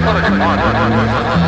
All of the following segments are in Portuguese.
Marvelous. Marvelous.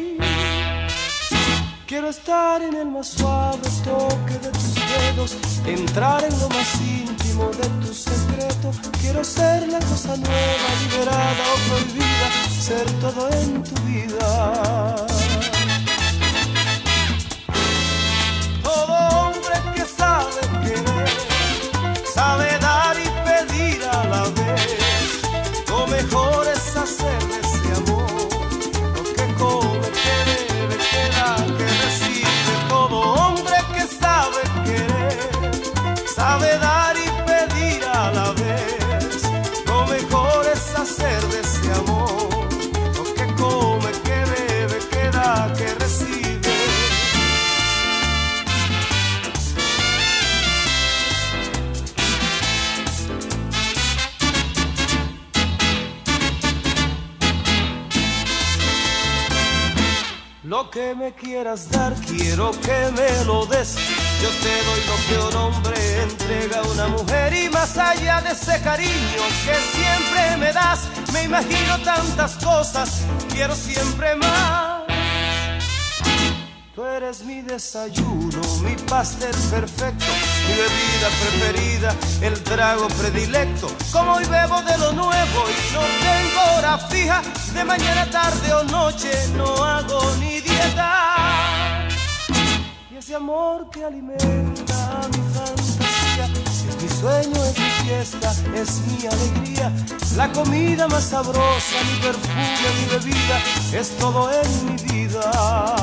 Quiero estar en el más suave toque de tus dedos, entrar en lo más íntimo de tu secreto. Quiero ser la cosa nueva, liberada o prohibida, ser todo en tu vida. Me quieras dar, quiero que me lo des. Yo te doy lo que un hombre entrega a una mujer y más allá de ese cariño que siempre me das, me imagino tantas cosas, quiero siempre más. Tú eres mi desayuno, mi pastel perfecto, mi bebida preferida, el trago predilecto. Como hoy bebo de lo nuevo y no tengo hora fija, de mañana, tarde o noche no hago ni dieta. Y ese amor que alimenta mi fantasía, es mi sueño, es mi fiesta, es mi alegría. La comida más sabrosa, mi perfume, mi bebida, es todo en mi vida.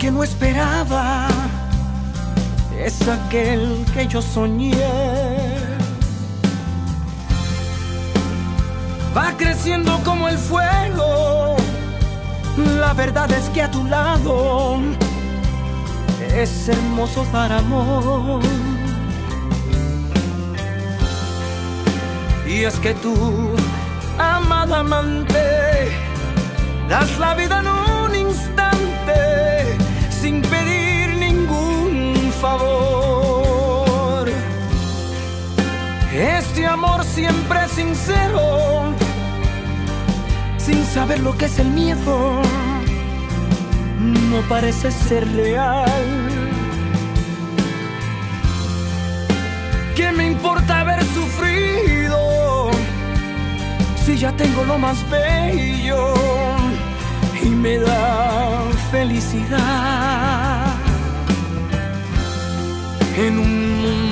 Que no esperaba es aquel que yo soñé. Va creciendo como el fuego, la verdad es que a tu lado es hermoso para amor. Y es que tú, amada amante, das la vida en un instante sin pedir ningún favor. Este amor siempre sincero, sin saber lo que es el miedo, no parece ser real. ¿Qué me importa haber sufrido si ya tengo lo más bello? y me da felicidad. En un mundo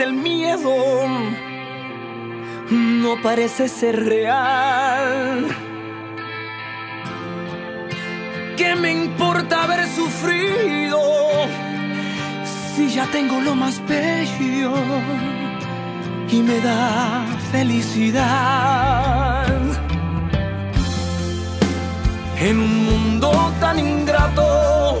el miedo, no parece ser real. ¿Qué me importa haber sufrido? si ya tengo lo más bello y me da felicidad. En un mundo tan ingrato,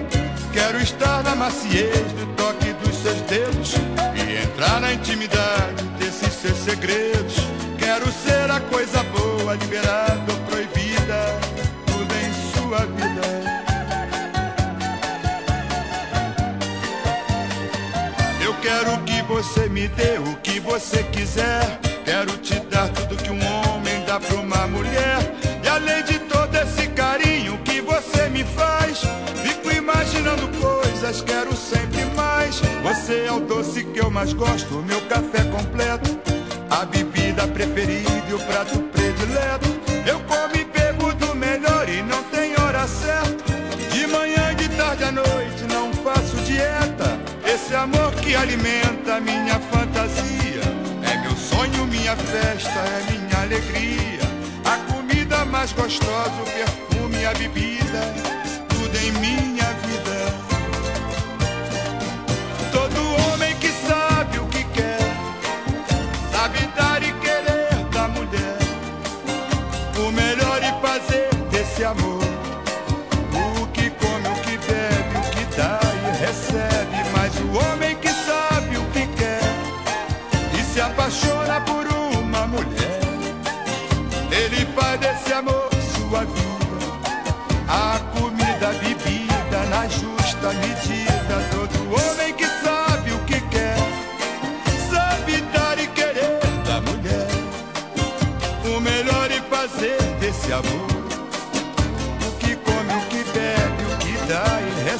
Quero estar na maciez do toque dos seus dedos e entrar na intimidade desses seus segredos. Quero ser a coisa boa, liberada ou proibida, tudo em sua vida. Eu quero que você me dê o que você quiser. Quero te dar tudo que um homem dá pra uma mulher. Você é o doce que eu mais gosto, o meu café completo, a bebida preferida e o prato predileto. Eu como e bebo do melhor e não tem hora certa. De manhã, de tarde à noite, não faço dieta. Esse amor que alimenta minha fantasia. É meu sonho, minha festa, é minha alegria. A comida mais gostosa, o perfume, a bebida. Tudo em minha amor.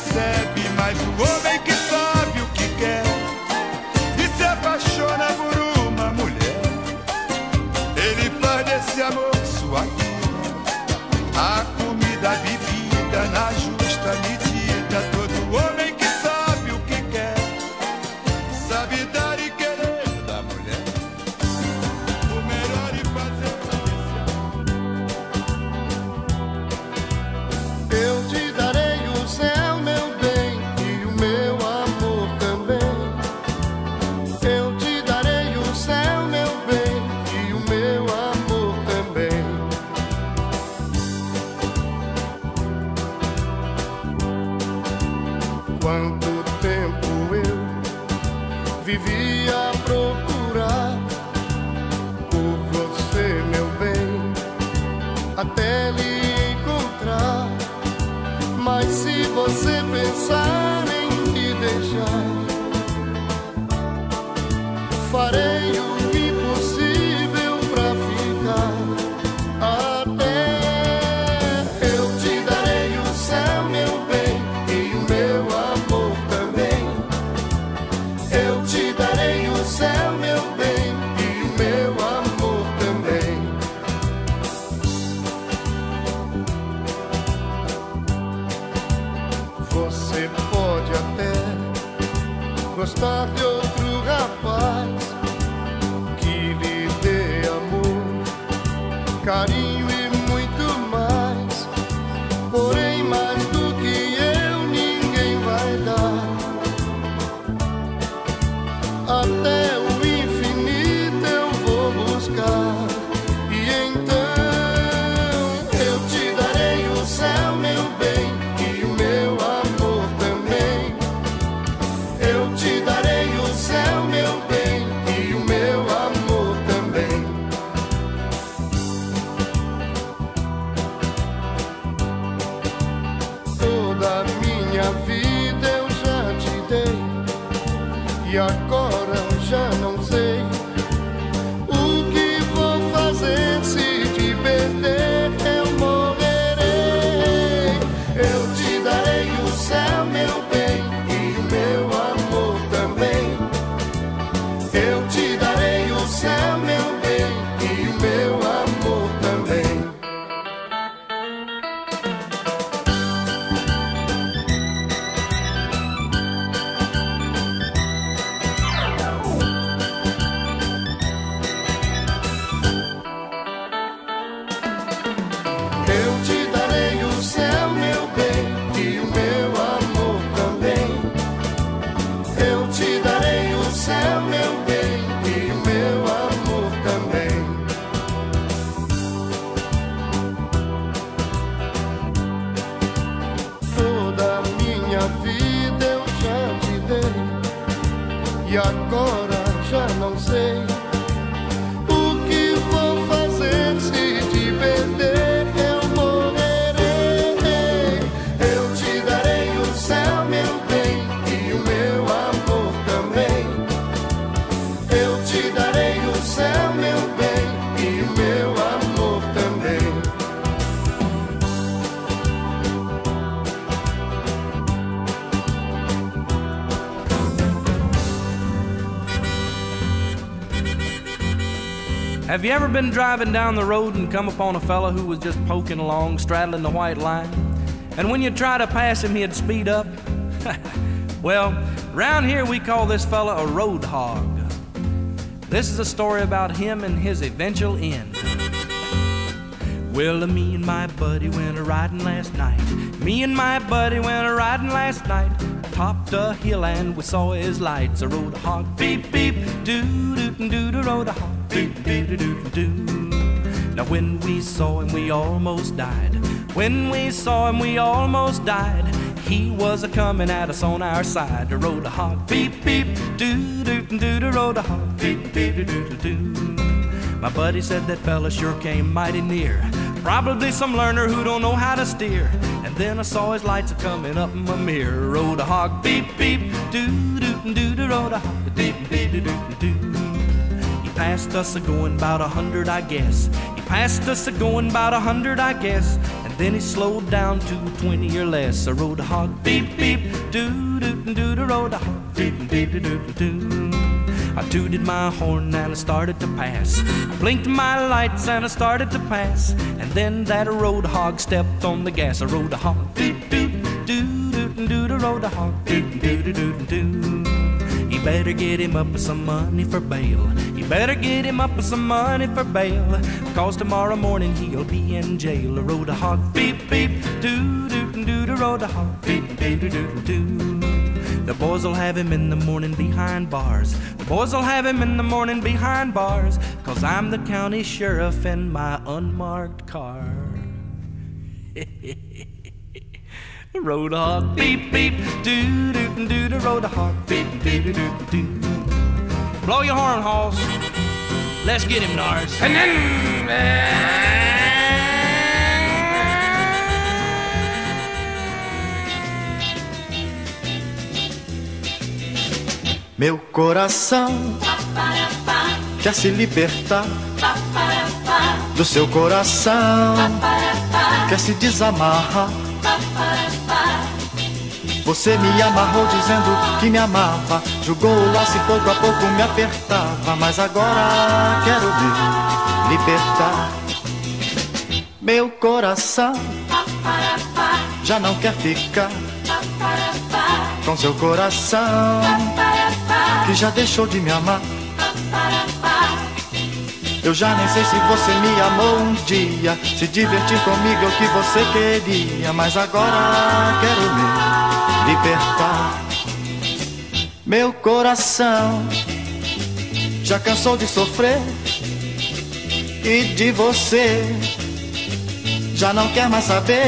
Recebe. Mas o homem que carinho e agora já não sei. Have you ever been driving down the road and come upon a fella who was just poking along, straddling the white line? And when you try to pass him, he'd speed up? well, round here we call this fella a road hog. This is a story about him and his eventual end. Well, me and my buddy went a riding last night. Me and my buddy went a riding last night. Topped a hill and we saw his lights. A rode a hog, beep beep, doo doo doo doo, rode a hog, beep doo doo doo doo. Now when we saw him, we almost died. When we saw him, we almost died. He was a coming at us on our side. The rode a hog, beep beep, doo doo doo, doo, rode a hog, beep beep doo doo doo. My buddy said that fella sure came mighty near. Probably some learner who don't know how to steer. And then I saw his lights a coming up my mirror. Rode a hog, beep beep, doo doo doo doo, rode a hog, beep beep doo doo doo. Passed us a going about a hundred, I guess. He passed us a going about a hundred, I guess. And then he slowed down to twenty or less. I rode a hog, beep beep, doo doo doo doo, rode a hog, beep beep doo doo doo. I tooted my horn and I started to pass. I blinked my lights and I started to pass. And then that road hog stepped on the gas. I rode a hog, doot doot, doo doot doo, I rode a hog, doot doot doo doo doo. You better get him up with some money for bail. You better get him up with some money for bail. Cause tomorrow morning he'll be in jail. I rode a hog, beep beep, doo doo doo, doo, rode a hog, beep beep doo doo doo. The boys will have him in the morning behind bars. The boys will have him in the morning behind bars. Cause I'm the county sheriff in my unmarked car. road hog, beep beep, doo doo doo doo, road hog, beep doo doo doo doo. Blow your horn, Halls. Let's get him, Nars. And then. Meu coração quer se libertar do seu coração, quer se desamarrar. Você me amarrou dizendo que me amava, jogou o laço e pouco a pouco me apertava, mas agora quero me libertar. Meu coração já não quer ficar com seu coração que já deixou de me amar. Eu já nem sei se você me amou um dia, se divertir comigo é o que você queria, mas agora quero me libertar. Meu coração já cansou de sofrer e de você já não quer mais saber.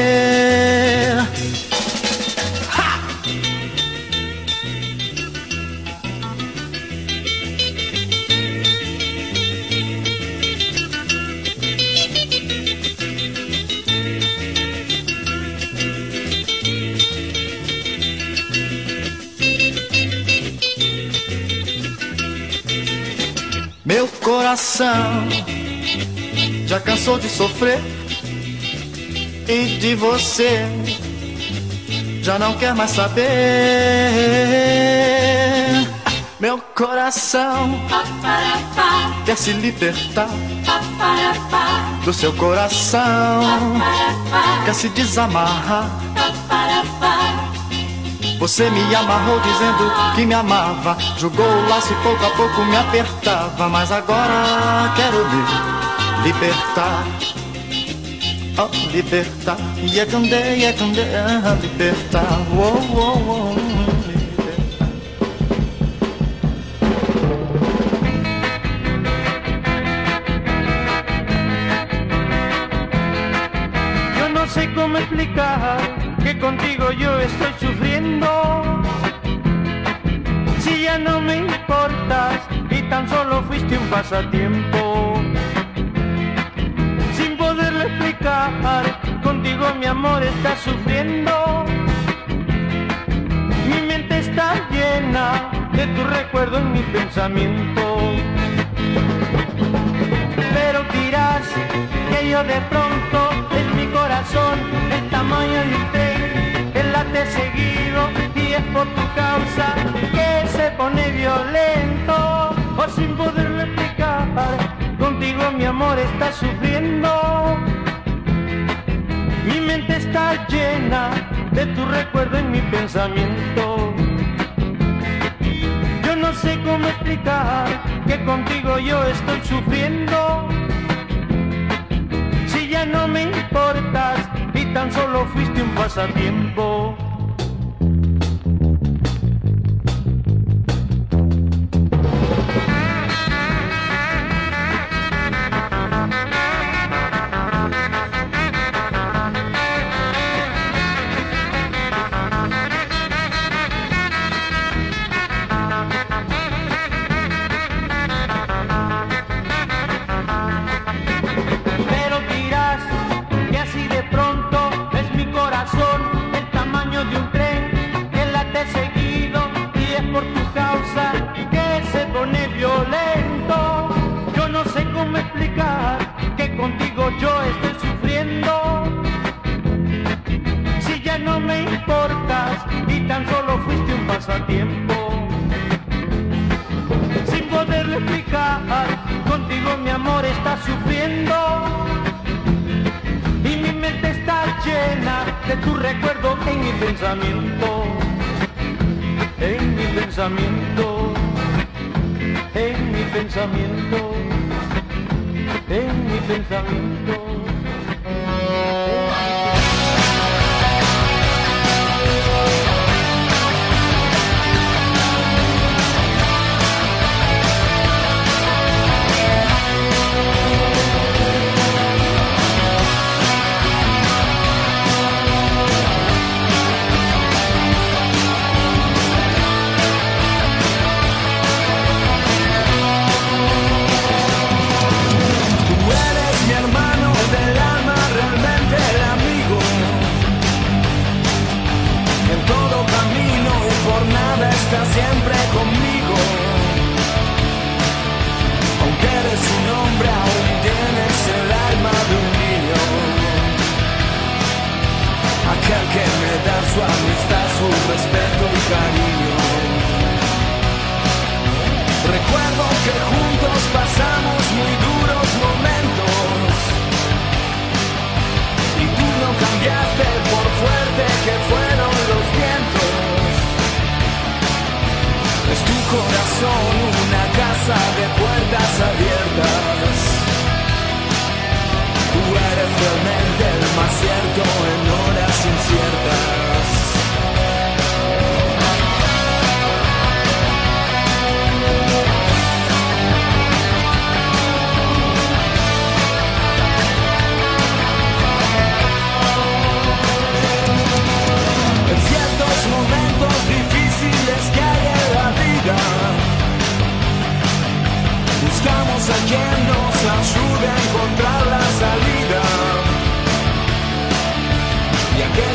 Coração já cansou de sofrer e de você já não quer mais saber. Meu coração quer se libertar do seu coração, quer se desamarrar. Você me amarrou dizendo que me amava, jogou o laço e pouco a pouco me apertava, mas agora quero me libertar. Oh, libertar, Yekande, Yekande, libertar, oh, oh, oh, libertar. Yo no sé cómo explicar que contigo yo estoy sufriendo. Si ya no me importas y tan solo fuiste un pasatiempo. Sin poderlo explicar, contigo mi amor está sufriendo. Mi mente está llena de tu recuerdo en mi pensamiento. Pero dirás que yo de pronto en mi corazón el tamaño de un que late seguido y es por tu causa que se pone violento o sin poderlo explicar contigo mi amor está sufriendo mi mente está llena de tu recuerdo en mi pensamiento yo no sé cómo explicar que contigo yo estoy sufriendo. Si ya no me importas y tan solo fuiste un pasatiempo. Pasatiempo sin poderlo explicar. Contigo mi amor está sufriendo y mi mente está llena de tu recuerdo en mi pensamiento, en mi pensamiento, en mi pensamiento, en mi pensamiento. siempre conmigo. Aunque eres un hombre, aún tienes el alma de un niño. Aquel que me da su amistad, su respeto y cariño. Recuerdo que juntos pasamos muy duro.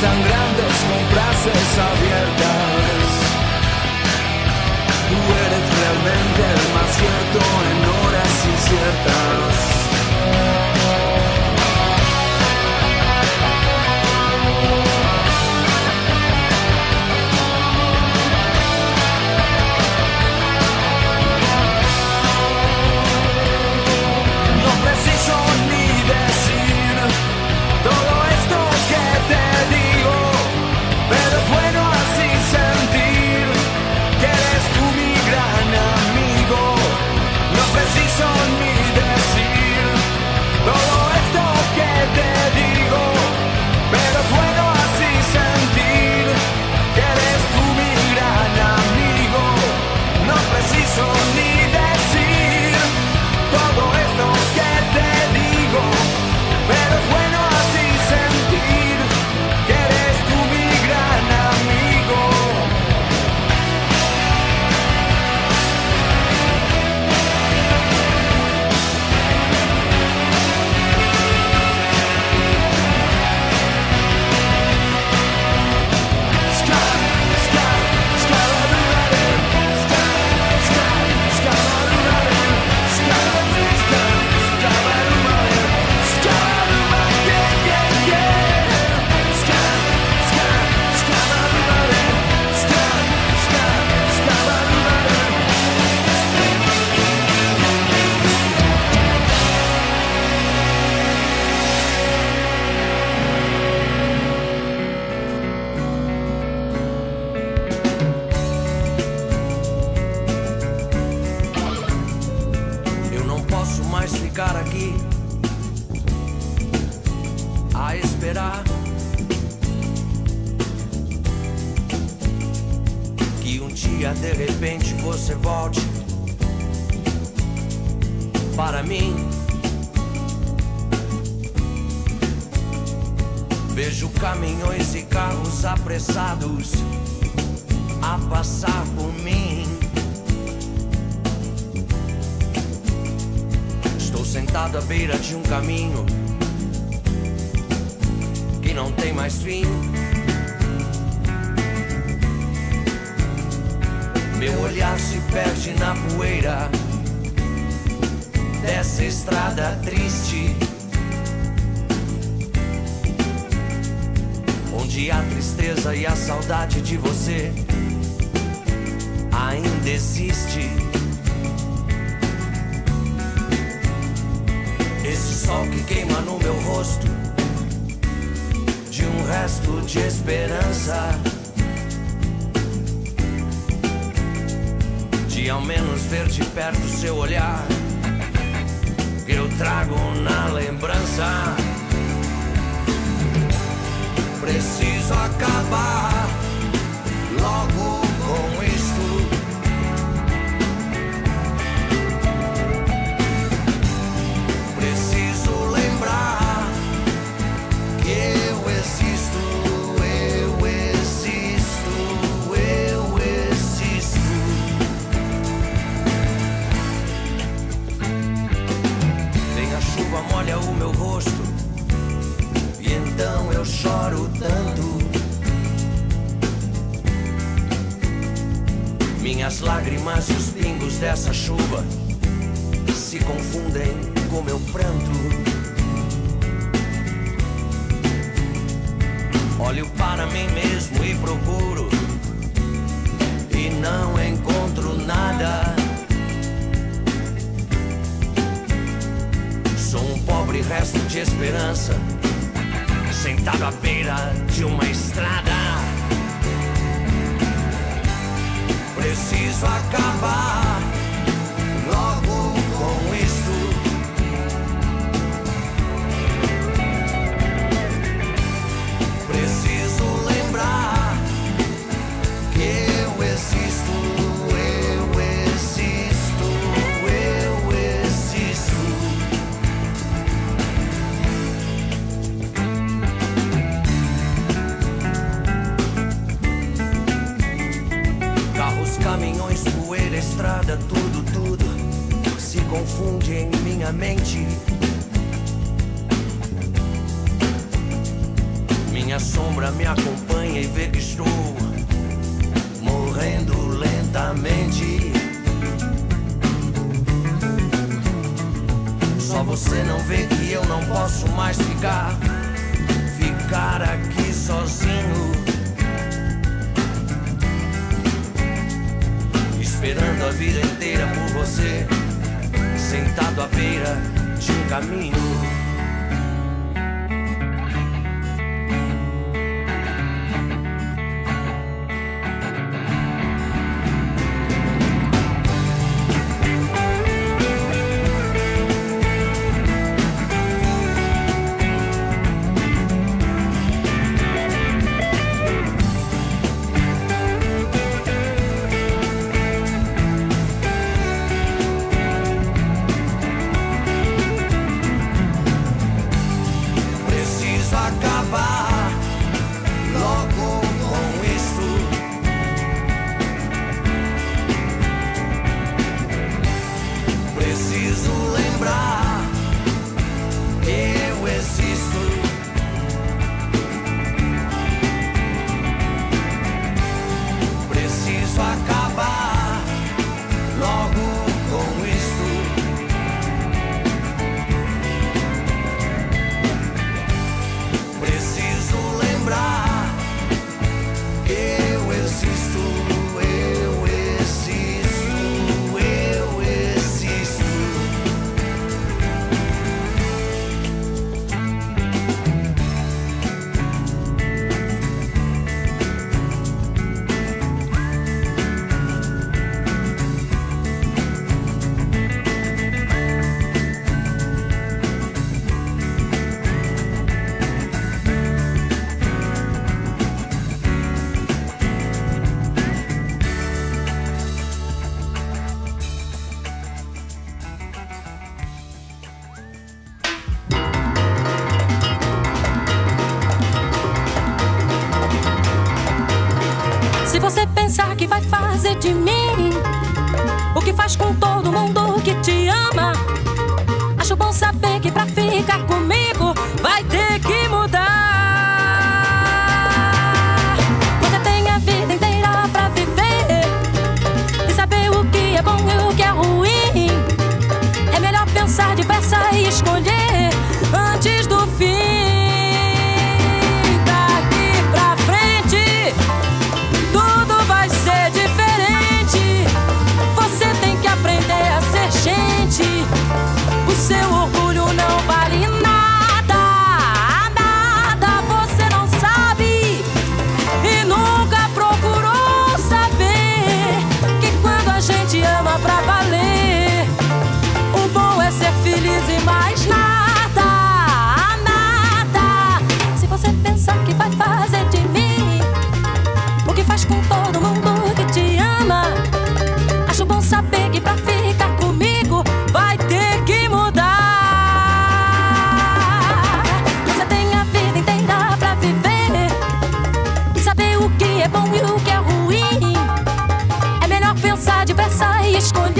tan grandes con frases abiertas. Tú eres realmente el más cierto en horas inciertas. Dia de repente você volte para mim. Vejo caminhões e carros apressados a passar por mim. Estou sentado à beira de um caminho que não tem mais fim. Meu olhar se perde na poeira dessa estrada triste. Onde a tristeza e a saudade de você ainda existe. Esse sol que queima no meu rosto de um resto de esperança. Ao menos ver de perto seu olhar eu trago na lembrança. Preciso acabar logo chuva, molha o meu rosto, e então eu choro tanto. Minhas lágrimas e os pingos dessa chuva se confundem com meu pranto. Olho para mim mesmo e procuro e não encontro nada. Sou um pobre resto de esperança, sentado à beira de uma estrada. Preciso acabar estrada, tudo, tudo se confunde em minha mente. Minha sombra me acompanha e vê que estou morrendo lentamente. Só você não vê que eu não posso mais ficar, ficar aqui sozinho. Esperando a vida inteira por você, sentado à beira de um caminho. esconder.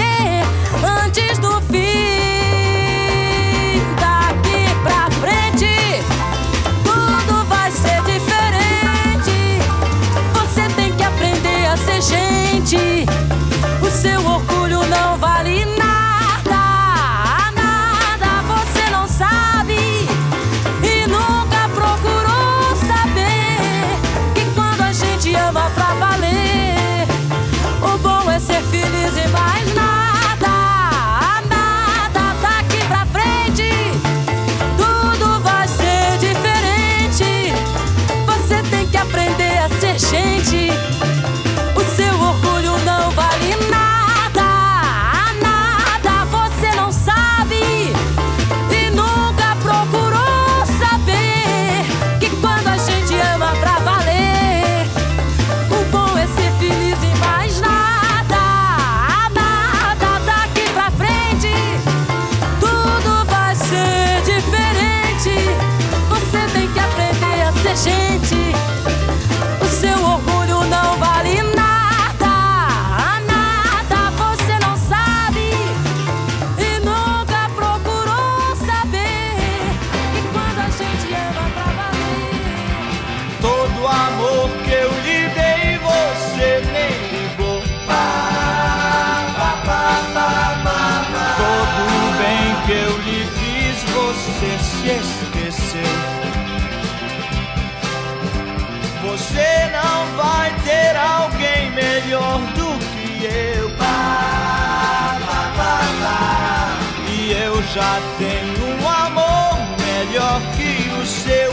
Você não vai ter alguém melhor do que eu. Pá, pá, pá, pá. E eu já tenho um amor melhor que o seu.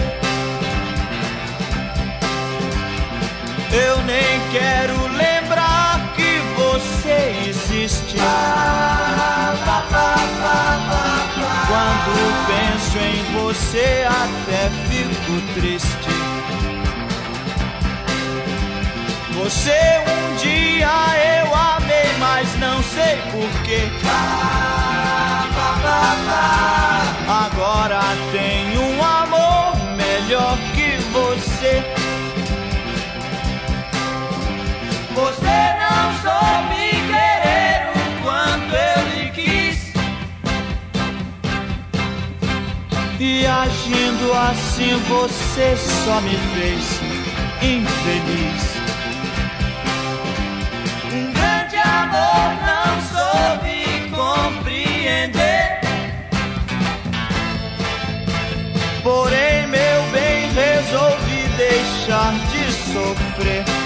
Eu nem quero lembrar que você existe. Pá, pá, pá, Quando penso em você, até fico triste. Você um dia eu amei, mas não sei porquê. Agora tenho um amor melhor que você. Você não soube querer o quanto eu lhe quis. E agindo assim você só me fez infeliz. amor não soube compreender. Porém, meu bem, resolvi deixar de sofrer.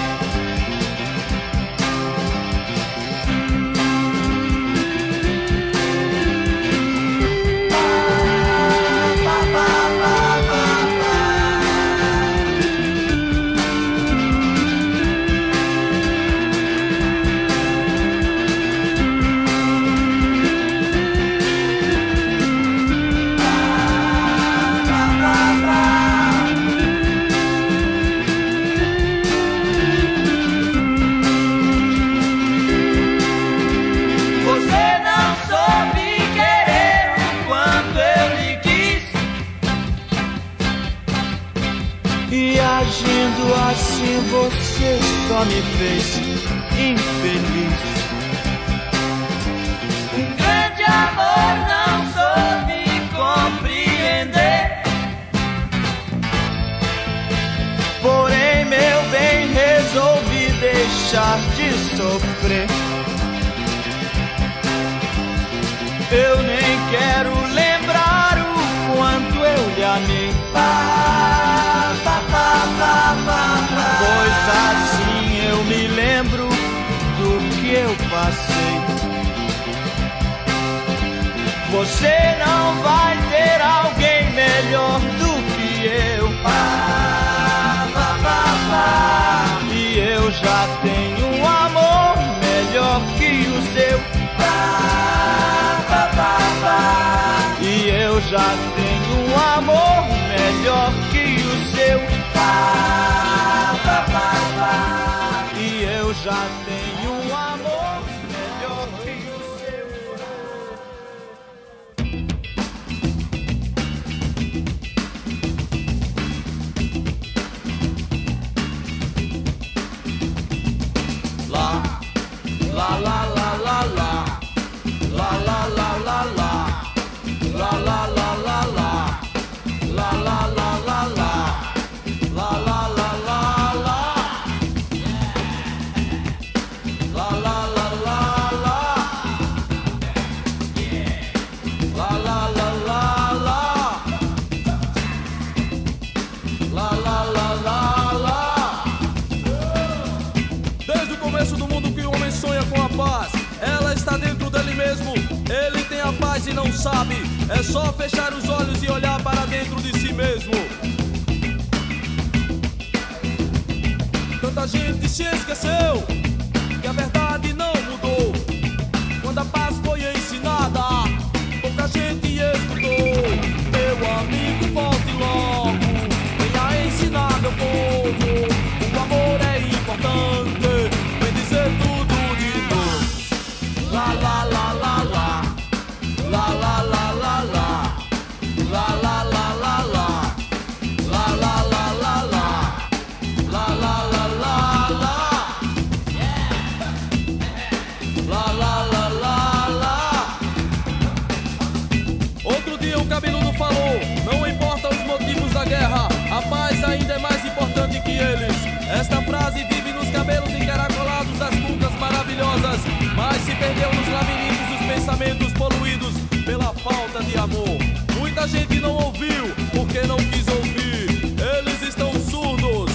pensamentos poluídos pela falta de amor. Muita gente não ouviu porque não quis ouvir. Eles estão surdos.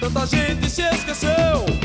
Tanta gente se esqueceu.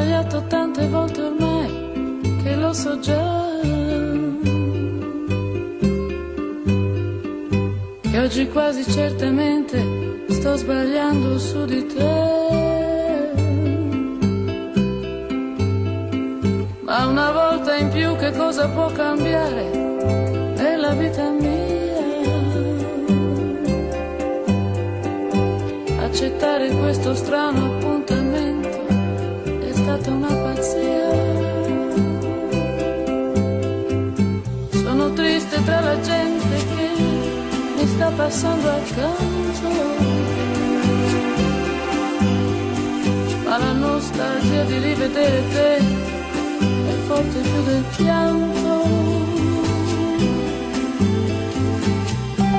Sbagliato tante volte ormai che lo so già. E oggi quasi certamente sto sbagliando su di te. Ma una volta in più che cosa può cambiare nella vita mia? Accettare questo strano stata una pazzia. Sono triste tra la gente che mi sta passando accanto. Ma la nostalgia di rivedere te è forte più del pianto.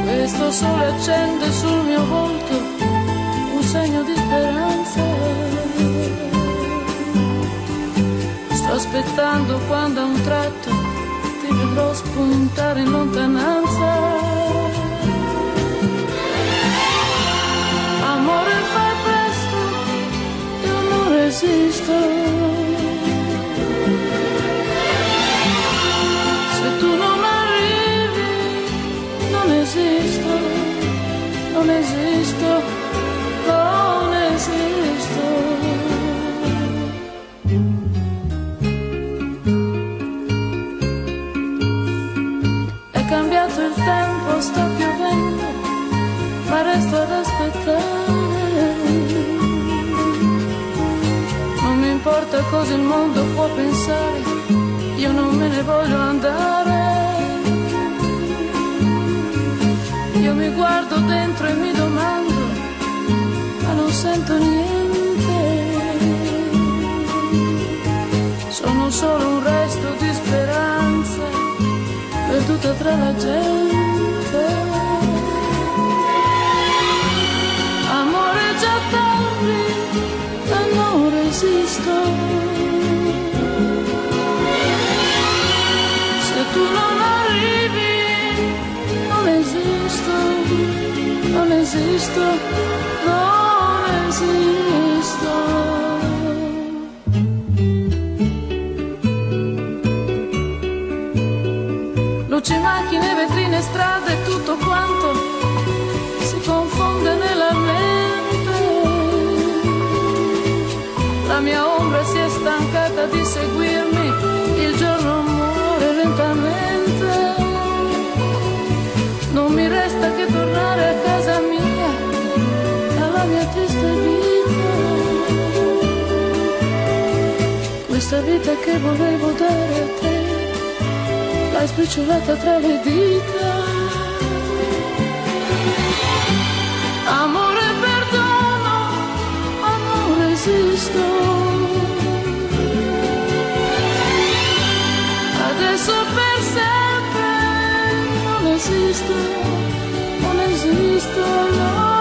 Questo sole accende sul mio volto un segno di speranza. Aspettando quando a un tratto ti vedrò spuntare in lontananza. Amore fai presto, io non resisto. Solo un resto di speranza, perduta tra la gente. Amore già tardi, ma non resisto. Se tu non arrivi, non esisto, non esisto, non esisto. Luci, macchine, vetrine, strade, tutto quanto si confonde nella mente. La mia ombra si è stancata di seguirmi, il giorno muore lentamente. Non mi resta che tornare a casa mia, alla mia triste vita. Questa vita che volevo dare a te, l'hai spicciolata tra le dita. Amore, perdono, ma non resisto. Adesso per sempre non esisto, non esisto, non